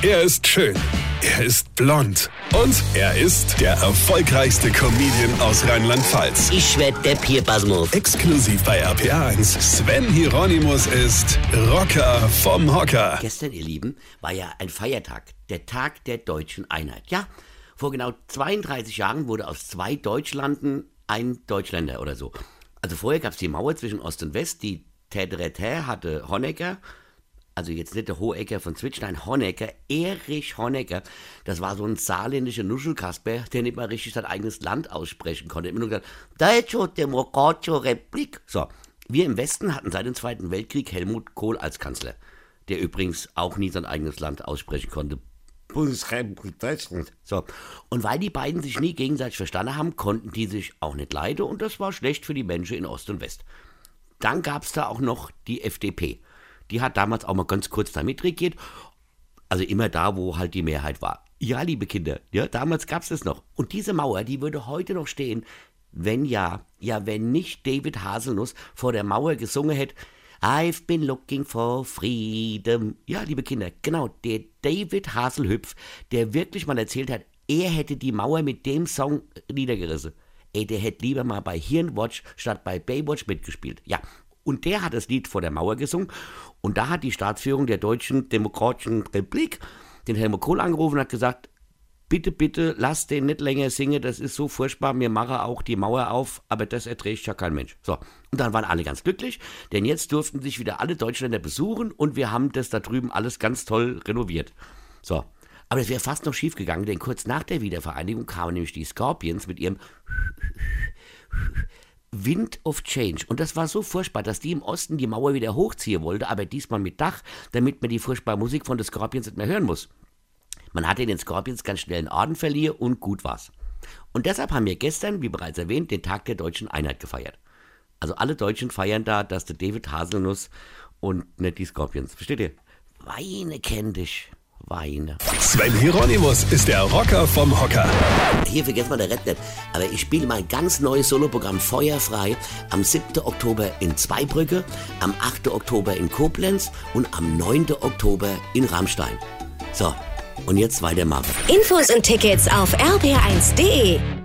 Er ist schön. Er ist blond. Und er ist der erfolgreichste Comedian aus Rheinland-Pfalz. Ich werd der Pierpasmus. Exklusiv bei RPA1. Sven Hieronymus ist Rocker vom Hocker. Gestern, ihr Lieben, war ja ein Feiertag. Der Tag der deutschen Einheit. Ja, vor genau 32 Jahren wurde aus zwei Deutschlanden ein Deutschländer oder so. Also vorher gab es die Mauer zwischen Ost und West. Die Tädretä hatte Honecker also jetzt nicht der Hohecker von Zwitschnein, Honecker, Erich Honecker, das war so ein saarländischer Nuschelkasper, der nicht mal richtig sein eigenes Land aussprechen konnte. Immer nur gesagt, Deutsche Demokratische Republik. So, wir im Westen hatten seit dem Zweiten Weltkrieg Helmut Kohl als Kanzler, der übrigens auch nie sein eigenes Land aussprechen konnte. Bundesrepublik Deutschland. So. Und weil die beiden sich nie gegenseitig verstanden haben, konnten die sich auch nicht leiden und das war schlecht für die Menschen in Ost und West. Dann gab es da auch noch die FDP die hat damals auch mal ganz kurz da mitregiert. Also immer da, wo halt die Mehrheit war. Ja, liebe Kinder, ja, damals gab es das noch. Und diese Mauer, die würde heute noch stehen, wenn ja, ja, wenn nicht David Haselnuss vor der Mauer gesungen hätte, I've been looking for freedom. Ja, liebe Kinder, genau, der David Haselhüpf, der wirklich mal erzählt hat, er hätte die Mauer mit dem Song niedergerissen. Ey, der hätte lieber mal bei Hirnwatch statt bei Baywatch mitgespielt. Ja, und der hat das Lied vor der Mauer gesungen. Und da hat die Staatsführung der Deutschen Demokratischen Republik den Helmut Kohl angerufen und hat gesagt, bitte, bitte, lass den nicht länger singen, das ist so furchtbar, mir mache auch die Mauer auf, aber das erträgt ja kein Mensch. So, und dann waren alle ganz glücklich, denn jetzt durften sich wieder alle Deutschländer besuchen und wir haben das da drüben alles ganz toll renoviert. So, aber es wäre fast noch schief gegangen, denn kurz nach der Wiedervereinigung kamen nämlich die Scorpions mit ihrem Wind of Change. Und das war so furchtbar, dass die im Osten die Mauer wieder hochziehen wollte, aber diesmal mit Dach, damit man die furchtbare Musik von den Scorpions nicht mehr hören muss. Man hatte den Scorpions ganz schnell einen Orden verliehen und gut war's. Und deshalb haben wir gestern, wie bereits erwähnt, den Tag der deutschen Einheit gefeiert. Also alle Deutschen feiern da, dass der David Haselnuss und nicht die Scorpions. Versteht ihr? Weine kenn dich weine. Sven Hieronymus ist der Rocker vom Hocker. Hier vergesst mal der Red nicht. Aber ich spiele mein ganz neues Soloprogramm Feuerfrei am 7. Oktober in Zweibrücke, am 8. Oktober in Koblenz und am 9. Oktober in Rammstein. So, und jetzt weitermachen. Infos und Tickets auf rb1.de.